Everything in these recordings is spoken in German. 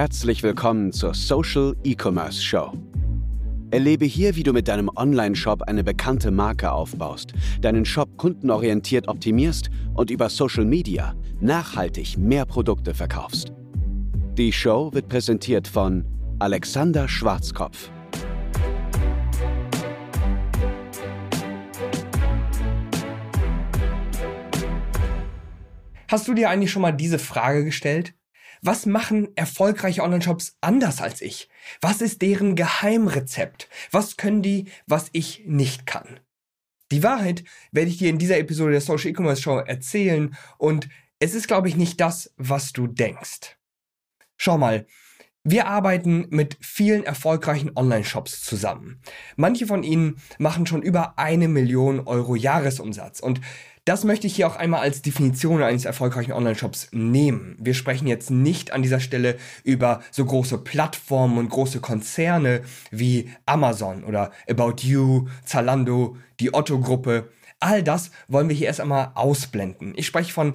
Herzlich willkommen zur Social E-Commerce Show. Erlebe hier, wie du mit deinem Online-Shop eine bekannte Marke aufbaust, deinen Shop kundenorientiert optimierst und über Social Media nachhaltig mehr Produkte verkaufst. Die Show wird präsentiert von Alexander Schwarzkopf. Hast du dir eigentlich schon mal diese Frage gestellt? Was machen erfolgreiche Online-Shops anders als ich? Was ist deren Geheimrezept? Was können die, was ich nicht kann? Die Wahrheit werde ich dir in dieser Episode der Social E-Commerce Show erzählen und es ist, glaube ich, nicht das, was du denkst. Schau mal, wir arbeiten mit vielen erfolgreichen Online-Shops zusammen. Manche von ihnen machen schon über eine Million Euro Jahresumsatz und das möchte ich hier auch einmal als Definition eines erfolgreichen Online-Shops nehmen. Wir sprechen jetzt nicht an dieser Stelle über so große Plattformen und große Konzerne wie Amazon oder About You, Zalando, die Otto-Gruppe. All das wollen wir hier erst einmal ausblenden. Ich spreche von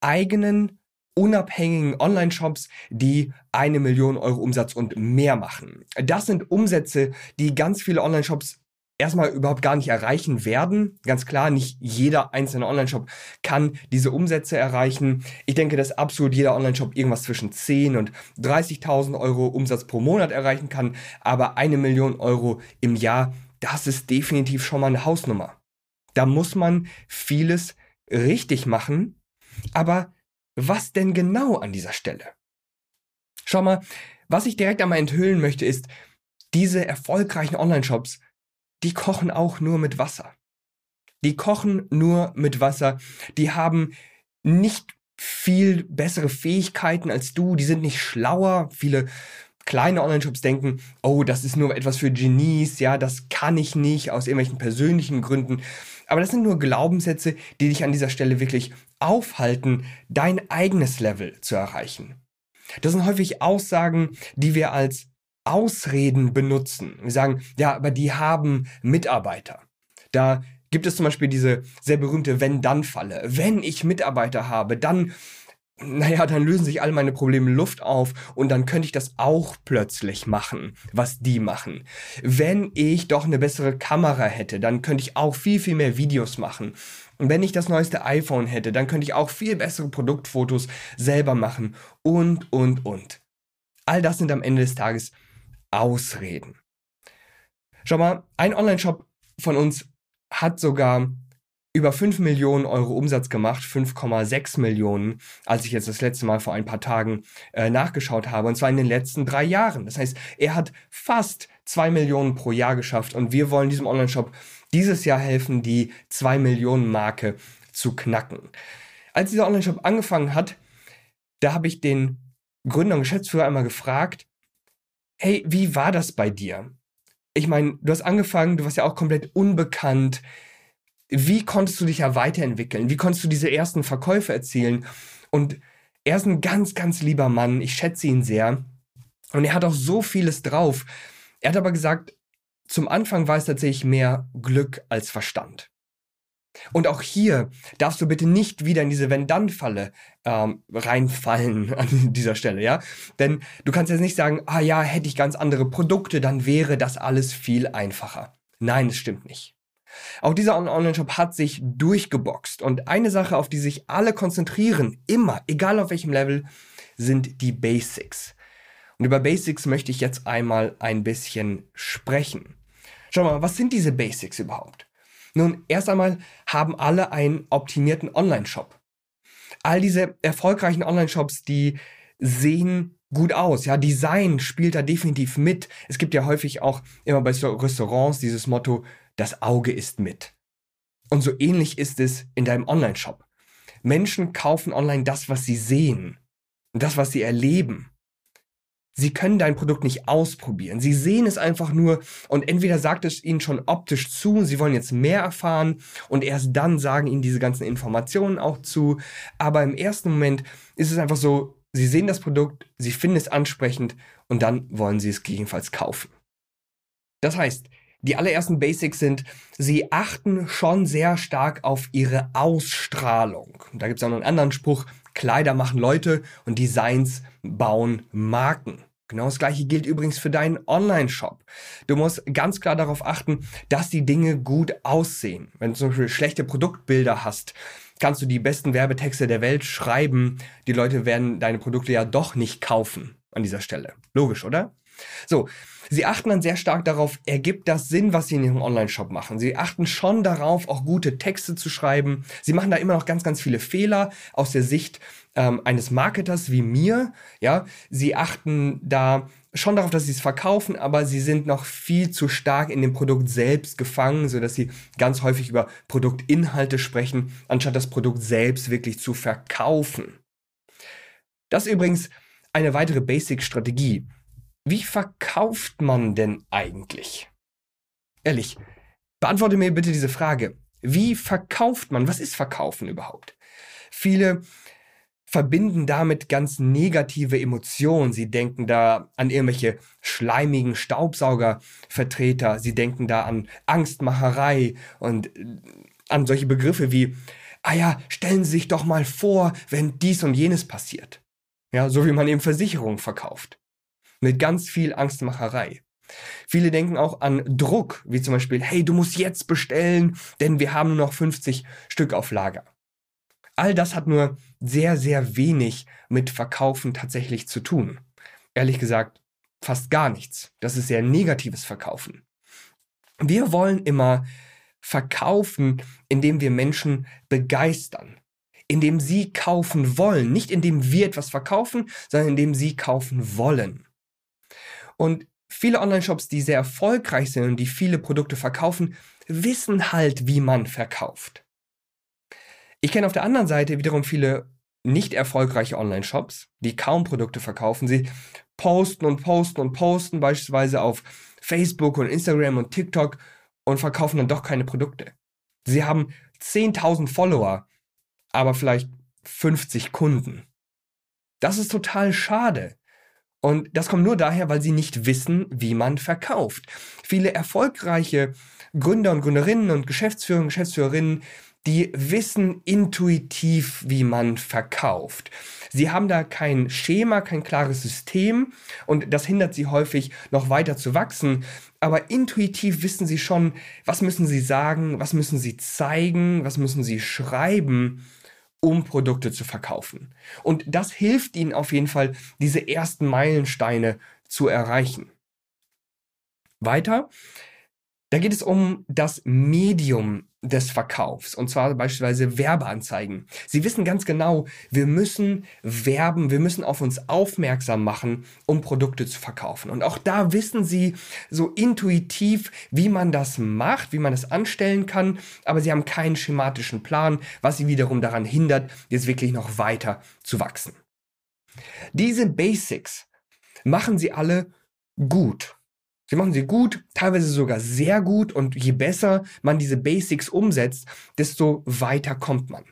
eigenen unabhängigen Online-Shops, die eine Million Euro Umsatz und mehr machen. Das sind Umsätze, die ganz viele Online-Shops erstmal überhaupt gar nicht erreichen werden. Ganz klar, nicht jeder einzelne Online-Shop kann diese Umsätze erreichen. Ich denke, dass absolut jeder Online-Shop irgendwas zwischen 10 und 30.000 Euro Umsatz pro Monat erreichen kann. Aber eine Million Euro im Jahr, das ist definitiv schon mal eine Hausnummer. Da muss man vieles richtig machen. Aber was denn genau an dieser Stelle? Schau mal, was ich direkt einmal enthüllen möchte, ist, diese erfolgreichen Online-Shops die kochen auch nur mit Wasser. Die kochen nur mit Wasser. Die haben nicht viel bessere Fähigkeiten als du. Die sind nicht schlauer. Viele kleine Online-Shops denken, oh, das ist nur etwas für Genies. Ja, das kann ich nicht aus irgendwelchen persönlichen Gründen. Aber das sind nur Glaubenssätze, die dich an dieser Stelle wirklich aufhalten, dein eigenes Level zu erreichen. Das sind häufig Aussagen, die wir als Ausreden benutzen. Wir sagen, ja, aber die haben Mitarbeiter. Da gibt es zum Beispiel diese sehr berühmte Wenn-Dann-Falle. Wenn ich Mitarbeiter habe, dann, naja, dann lösen sich all meine Probleme Luft auf und dann könnte ich das auch plötzlich machen, was die machen. Wenn ich doch eine bessere Kamera hätte, dann könnte ich auch viel, viel mehr Videos machen. Wenn ich das neueste iPhone hätte, dann könnte ich auch viel bessere Produktfotos selber machen und, und, und. All das sind am Ende des Tages Ausreden. Schau mal, ein Online-Shop von uns hat sogar über 5 Millionen Euro Umsatz gemacht, 5,6 Millionen, als ich jetzt das letzte Mal vor ein paar Tagen äh, nachgeschaut habe, und zwar in den letzten drei Jahren. Das heißt, er hat fast 2 Millionen pro Jahr geschafft und wir wollen diesem Online-Shop dieses Jahr helfen, die 2 Millionen Marke zu knacken. Als dieser Online-Shop angefangen hat, da habe ich den Gründer und Geschäftsführer einmal gefragt, hey, wie war das bei dir? Ich meine, du hast angefangen, du warst ja auch komplett unbekannt. Wie konntest du dich ja weiterentwickeln? Wie konntest du diese ersten Verkäufe erzielen? Und er ist ein ganz, ganz lieber Mann. Ich schätze ihn sehr. Und er hat auch so vieles drauf. Er hat aber gesagt, zum Anfang war es tatsächlich mehr Glück als Verstand. Und auch hier darfst du bitte nicht wieder in diese Wenn-Dann-Falle ähm, reinfallen an dieser Stelle, ja? Denn du kannst jetzt nicht sagen, ah ja, hätte ich ganz andere Produkte, dann wäre das alles viel einfacher. Nein, es stimmt nicht. Auch dieser Online-Shop hat sich durchgeboxt. Und eine Sache, auf die sich alle konzentrieren, immer, egal auf welchem Level, sind die Basics. Und über Basics möchte ich jetzt einmal ein bisschen sprechen. Schau mal, was sind diese Basics überhaupt? Nun, erst einmal haben alle einen optimierten Online-Shop. All diese erfolgreichen Online-Shops, die sehen gut aus. Ja, Design spielt da definitiv mit. Es gibt ja häufig auch immer bei Restaurants dieses Motto, das Auge ist mit. Und so ähnlich ist es in deinem Online-Shop. Menschen kaufen online das, was sie sehen das, was sie erleben. Sie können dein Produkt nicht ausprobieren. Sie sehen es einfach nur und entweder sagt es ihnen schon optisch zu, sie wollen jetzt mehr erfahren und erst dann sagen ihnen diese ganzen Informationen auch zu. Aber im ersten Moment ist es einfach so, sie sehen das Produkt, sie finden es ansprechend und dann wollen sie es gegebenenfalls kaufen. Das heißt, die allerersten Basics sind, sie achten schon sehr stark auf ihre Ausstrahlung. Da gibt es auch noch einen anderen Spruch, Kleider machen Leute und Designs bauen Marken. Genau das gleiche gilt übrigens für deinen Online-Shop. Du musst ganz klar darauf achten, dass die Dinge gut aussehen. Wenn du zum Beispiel schlechte Produktbilder hast, kannst du die besten Werbetexte der Welt schreiben. Die Leute werden deine Produkte ja doch nicht kaufen an dieser Stelle. Logisch, oder? So, sie achten dann sehr stark darauf, ergibt das Sinn, was sie in ihrem Online-Shop machen. Sie achten schon darauf, auch gute Texte zu schreiben. Sie machen da immer noch ganz, ganz viele Fehler aus der Sicht ähm, eines Marketers wie mir. Ja, sie achten da schon darauf, dass sie es verkaufen, aber sie sind noch viel zu stark in dem Produkt selbst gefangen, so dass sie ganz häufig über Produktinhalte sprechen, anstatt das Produkt selbst wirklich zu verkaufen. Das ist übrigens eine weitere Basic-Strategie. Wie verkauft man denn eigentlich? Ehrlich, beantworte mir bitte diese Frage. Wie verkauft man? Was ist Verkaufen überhaupt? Viele verbinden damit ganz negative Emotionen. Sie denken da an irgendwelche schleimigen Staubsaugervertreter. Sie denken da an Angstmacherei und äh, an solche Begriffe wie, ah ja, stellen Sie sich doch mal vor, wenn dies und jenes passiert. Ja, so wie man eben Versicherungen verkauft mit ganz viel Angstmacherei. Viele denken auch an Druck, wie zum Beispiel, hey, du musst jetzt bestellen, denn wir haben nur noch 50 Stück auf Lager. All das hat nur sehr, sehr wenig mit Verkaufen tatsächlich zu tun. Ehrlich gesagt, fast gar nichts. Das ist sehr negatives Verkaufen. Wir wollen immer verkaufen, indem wir Menschen begeistern, indem sie kaufen wollen, nicht indem wir etwas verkaufen, sondern indem sie kaufen wollen. Und viele Online-Shops, die sehr erfolgreich sind und die viele Produkte verkaufen, wissen halt, wie man verkauft. Ich kenne auf der anderen Seite wiederum viele nicht erfolgreiche Online-Shops, die kaum Produkte verkaufen. Sie posten und posten und posten beispielsweise auf Facebook und Instagram und TikTok und verkaufen dann doch keine Produkte. Sie haben 10.000 Follower, aber vielleicht 50 Kunden. Das ist total schade. Und das kommt nur daher, weil sie nicht wissen, wie man verkauft. Viele erfolgreiche Gründer und Gründerinnen und Geschäftsführer und Geschäftsführerinnen, die wissen intuitiv, wie man verkauft. Sie haben da kein Schema, kein klares System und das hindert sie häufig noch weiter zu wachsen. Aber intuitiv wissen sie schon, was müssen sie sagen, was müssen sie zeigen, was müssen sie schreiben, um Produkte zu verkaufen. Und das hilft ihnen auf jeden Fall, diese ersten Meilensteine zu erreichen. Weiter, da geht es um das Medium des Verkaufs und zwar beispielsweise Werbeanzeigen. Sie wissen ganz genau, wir müssen werben, wir müssen auf uns aufmerksam machen, um Produkte zu verkaufen. Und auch da wissen Sie so intuitiv, wie man das macht, wie man das anstellen kann, aber Sie haben keinen schematischen Plan, was Sie wiederum daran hindert, jetzt wirklich noch weiter zu wachsen. Diese Basics machen Sie alle gut. Sie machen sie gut, teilweise sogar sehr gut und je besser man diese Basics umsetzt, desto weiter kommt man.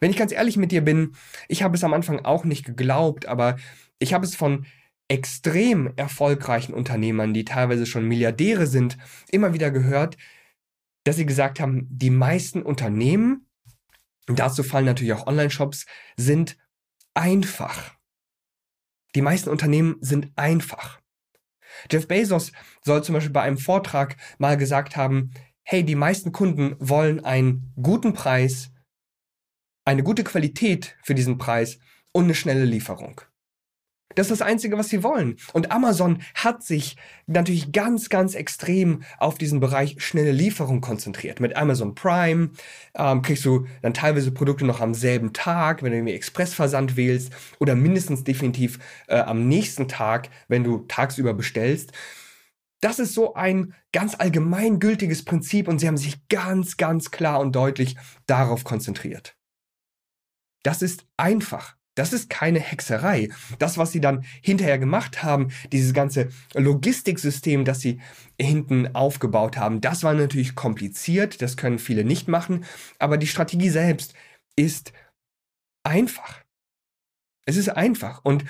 Wenn ich ganz ehrlich mit dir bin, ich habe es am Anfang auch nicht geglaubt, aber ich habe es von extrem erfolgreichen Unternehmern, die teilweise schon Milliardäre sind, immer wieder gehört, dass sie gesagt haben, die meisten Unternehmen, dazu fallen natürlich auch Online-Shops, sind einfach. Die meisten Unternehmen sind einfach. Jeff Bezos soll zum Beispiel bei einem Vortrag mal gesagt haben, hey, die meisten Kunden wollen einen guten Preis, eine gute Qualität für diesen Preis und eine schnelle Lieferung. Das ist das Einzige, was sie wollen. Und Amazon hat sich natürlich ganz, ganz extrem auf diesen Bereich schnelle Lieferung konzentriert. Mit Amazon Prime ähm, kriegst du dann teilweise Produkte noch am selben Tag, wenn du irgendwie Expressversand wählst, oder mindestens definitiv äh, am nächsten Tag, wenn du tagsüber bestellst. Das ist so ein ganz allgemeingültiges Prinzip und sie haben sich ganz, ganz klar und deutlich darauf konzentriert. Das ist einfach. Das ist keine Hexerei. Das, was sie dann hinterher gemacht haben, dieses ganze Logistiksystem, das sie hinten aufgebaut haben, das war natürlich kompliziert. Das können viele nicht machen. Aber die Strategie selbst ist einfach. Es ist einfach. Und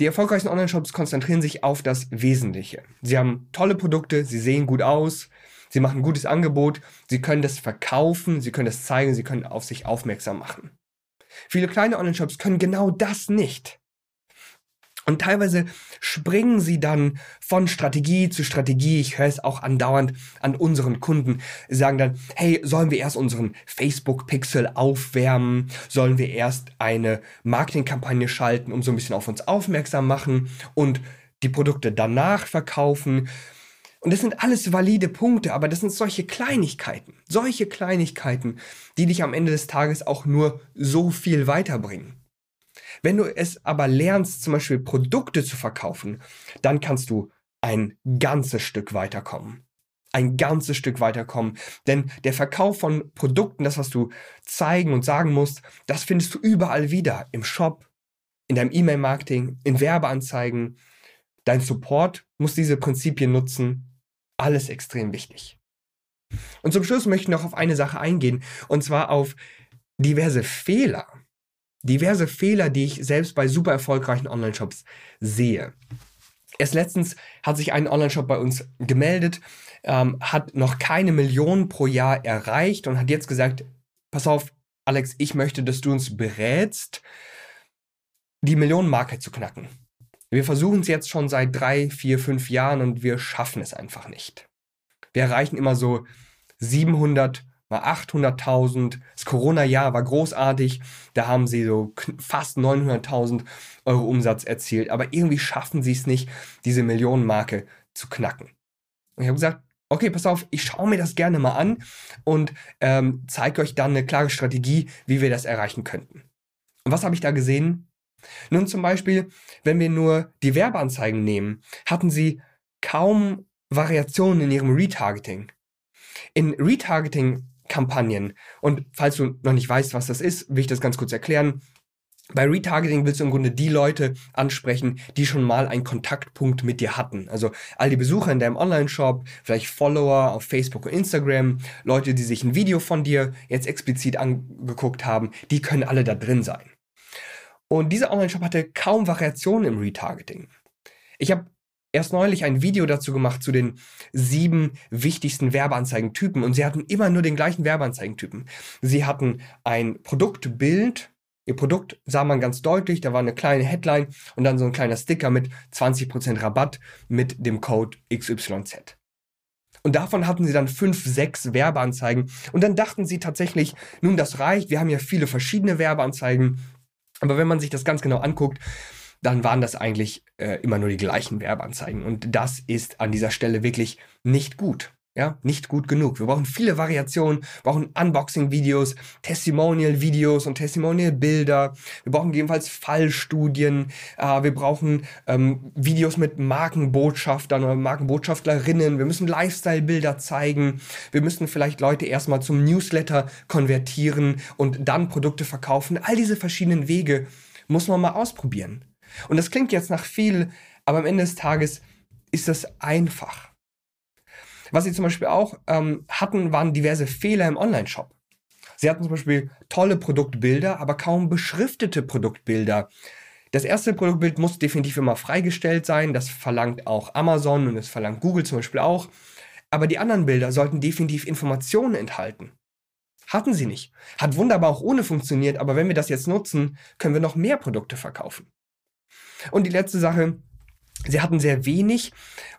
die erfolgreichen Online-Shops konzentrieren sich auf das Wesentliche. Sie haben tolle Produkte, sie sehen gut aus, sie machen ein gutes Angebot, sie können das verkaufen, sie können das zeigen, sie können auf sich aufmerksam machen. Viele kleine Online-Shops können genau das nicht. Und teilweise springen sie dann von Strategie zu Strategie. Ich höre es auch andauernd an unseren Kunden. Sie sagen dann, hey, sollen wir erst unseren Facebook-Pixel aufwärmen? Sollen wir erst eine Marketingkampagne schalten, um so ein bisschen auf uns aufmerksam machen und die Produkte danach verkaufen? Und das sind alles valide Punkte, aber das sind solche Kleinigkeiten, solche Kleinigkeiten, die dich am Ende des Tages auch nur so viel weiterbringen. Wenn du es aber lernst, zum Beispiel Produkte zu verkaufen, dann kannst du ein ganzes Stück weiterkommen. Ein ganzes Stück weiterkommen. Denn der Verkauf von Produkten, das, was du zeigen und sagen musst, das findest du überall wieder. Im Shop, in deinem E-Mail-Marketing, in Werbeanzeigen. Dein Support muss diese Prinzipien nutzen. Alles extrem wichtig. Und zum Schluss möchte ich noch auf eine Sache eingehen, und zwar auf diverse Fehler, diverse Fehler, die ich selbst bei super erfolgreichen Online-Shops sehe. Erst letztens hat sich ein Online-Shop bei uns gemeldet, ähm, hat noch keine Million pro Jahr erreicht und hat jetzt gesagt, pass auf, Alex, ich möchte, dass du uns berätst, die Millionenmarke zu knacken. Wir versuchen es jetzt schon seit drei, vier, fünf Jahren und wir schaffen es einfach nicht. Wir erreichen immer so 700 mal 800.000. Das Corona-Jahr war großartig. Da haben sie so fast 900.000 Euro Umsatz erzielt. Aber irgendwie schaffen sie es nicht, diese Millionenmarke zu knacken. Und ich habe gesagt, okay, pass auf, ich schaue mir das gerne mal an und ähm, zeige euch dann eine klare Strategie, wie wir das erreichen könnten. Und was habe ich da gesehen? Nun zum Beispiel, wenn wir nur die Werbeanzeigen nehmen, hatten sie kaum Variationen in ihrem Retargeting. In Retargeting Kampagnen. Und falls du noch nicht weißt, was das ist, will ich das ganz kurz erklären. Bei Retargeting willst du im Grunde die Leute ansprechen, die schon mal einen Kontaktpunkt mit dir hatten. Also all die Besucher in deinem Online-Shop, vielleicht Follower auf Facebook und Instagram, Leute, die sich ein Video von dir jetzt explizit angeguckt haben, die können alle da drin sein. Und dieser Online-Shop hatte kaum Variationen im Retargeting. Ich habe erst neulich ein Video dazu gemacht zu den sieben wichtigsten Werbeanzeigentypen und sie hatten immer nur den gleichen Werbeanzeigentypen. Sie hatten ein Produktbild, ihr Produkt sah man ganz deutlich, da war eine kleine Headline und dann so ein kleiner Sticker mit 20% Rabatt mit dem Code XYZ. Und davon hatten sie dann fünf, sechs Werbeanzeigen. Und dann dachten sie tatsächlich, nun, das reicht. Wir haben ja viele verschiedene Werbeanzeigen. Aber wenn man sich das ganz genau anguckt, dann waren das eigentlich äh, immer nur die gleichen Werbeanzeigen. Und das ist an dieser Stelle wirklich nicht gut. Ja, nicht gut genug. Wir brauchen viele Variationen, brauchen Unboxing-Videos, Testimonial-Videos und Testimonial-Bilder. Wir brauchen gegebenenfalls Fallstudien. Äh, wir brauchen ähm, Videos mit Markenbotschaftern oder Markenbotschaftlerinnen. Wir müssen Lifestyle-Bilder zeigen. Wir müssen vielleicht Leute erstmal zum Newsletter konvertieren und dann Produkte verkaufen. All diese verschiedenen Wege muss man mal ausprobieren. Und das klingt jetzt nach viel, aber am Ende des Tages ist das einfach. Was sie zum Beispiel auch ähm, hatten, waren diverse Fehler im Online-Shop. Sie hatten zum Beispiel tolle Produktbilder, aber kaum beschriftete Produktbilder. Das erste Produktbild muss definitiv immer freigestellt sein. Das verlangt auch Amazon und das verlangt Google zum Beispiel auch. Aber die anderen Bilder sollten definitiv Informationen enthalten. Hatten sie nicht. Hat wunderbar auch ohne funktioniert, aber wenn wir das jetzt nutzen, können wir noch mehr Produkte verkaufen. Und die letzte Sache, Sie hatten sehr wenig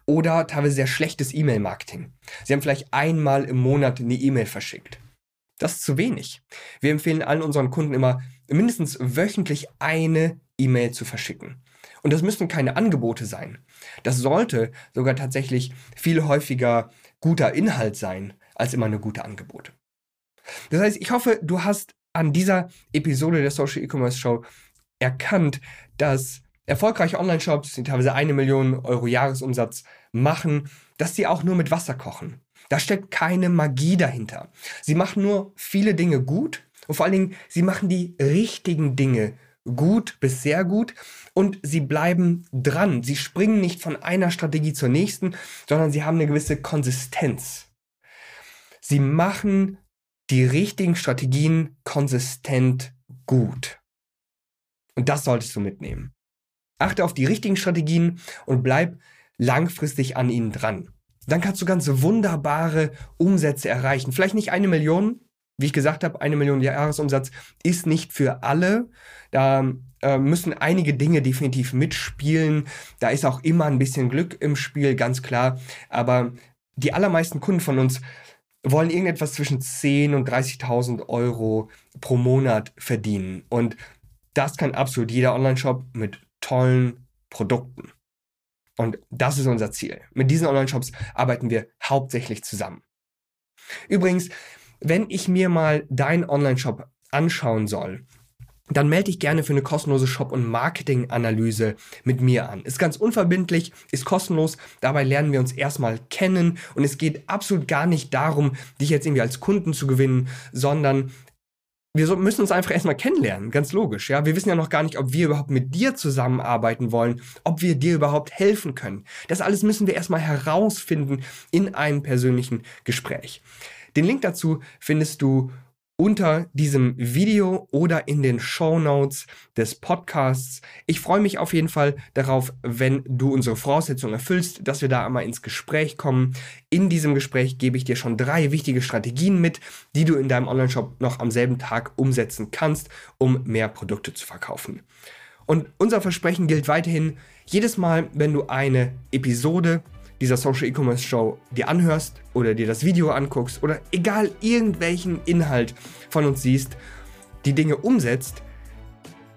oder teilweise sehr schlechtes E-Mail-Marketing. Sie haben vielleicht einmal im Monat eine E-Mail verschickt. Das ist zu wenig. Wir empfehlen allen unseren Kunden immer, mindestens wöchentlich eine E-Mail zu verschicken. Und das müssen keine Angebote sein. Das sollte sogar tatsächlich viel häufiger guter Inhalt sein, als immer eine gute Angebote. Das heißt, ich hoffe, du hast an dieser Episode der Social E-Commerce Show erkannt, dass erfolgreiche Online-Shops, die teilweise eine Million Euro Jahresumsatz machen, dass sie auch nur mit Wasser kochen. Da steckt keine Magie dahinter. Sie machen nur viele Dinge gut und vor allen Dingen, sie machen die richtigen Dinge gut bis sehr gut und sie bleiben dran. Sie springen nicht von einer Strategie zur nächsten, sondern sie haben eine gewisse Konsistenz. Sie machen die richtigen Strategien konsistent gut. Und das solltest du mitnehmen. Achte auf die richtigen Strategien und bleib langfristig an ihnen dran. Dann kannst du ganz wunderbare Umsätze erreichen. Vielleicht nicht eine Million, wie ich gesagt habe, eine Million Jahresumsatz ist nicht für alle. Da äh, müssen einige Dinge definitiv mitspielen. Da ist auch immer ein bisschen Glück im Spiel, ganz klar. Aber die allermeisten Kunden von uns wollen irgendetwas zwischen 10 und 30.000 Euro pro Monat verdienen. Und das kann absolut jeder Online-Shop mit tollen Produkten. Und das ist unser Ziel. Mit diesen Online-Shops arbeiten wir hauptsächlich zusammen. Übrigens, wenn ich mir mal deinen Online-Shop anschauen soll, dann melde dich gerne für eine kostenlose Shop- und Marketing-Analyse mit mir an. Ist ganz unverbindlich, ist kostenlos. Dabei lernen wir uns erstmal kennen und es geht absolut gar nicht darum, dich jetzt irgendwie als Kunden zu gewinnen, sondern wir müssen uns einfach erstmal kennenlernen, ganz logisch. Ja, wir wissen ja noch gar nicht, ob wir überhaupt mit dir zusammenarbeiten wollen, ob wir dir überhaupt helfen können. Das alles müssen wir erstmal herausfinden in einem persönlichen Gespräch. Den Link dazu findest du unter diesem Video oder in den Show Notes des Podcasts. Ich freue mich auf jeden Fall darauf, wenn du unsere Voraussetzungen erfüllst, dass wir da einmal ins Gespräch kommen. In diesem Gespräch gebe ich dir schon drei wichtige Strategien mit, die du in deinem Online-Shop noch am selben Tag umsetzen kannst, um mehr Produkte zu verkaufen. Und unser Versprechen gilt weiterhin, jedes Mal, wenn du eine Episode dieser Social E-Commerce Show dir anhörst oder dir das Video anguckst oder egal irgendwelchen Inhalt von uns siehst, die Dinge umsetzt,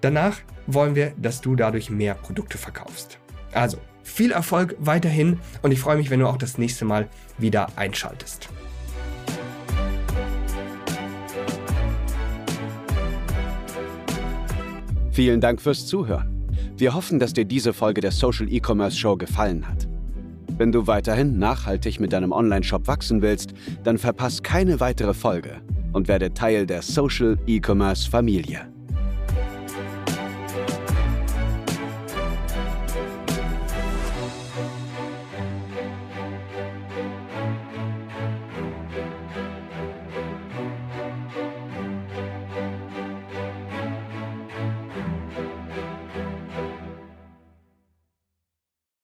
danach wollen wir, dass du dadurch mehr Produkte verkaufst. Also viel Erfolg weiterhin und ich freue mich, wenn du auch das nächste Mal wieder einschaltest. Vielen Dank fürs Zuhören. Wir hoffen, dass dir diese Folge der Social E-Commerce Show gefallen hat. Wenn du weiterhin nachhaltig mit deinem Online-Shop wachsen willst, dann verpass keine weitere Folge und werde Teil der Social E-Commerce Familie.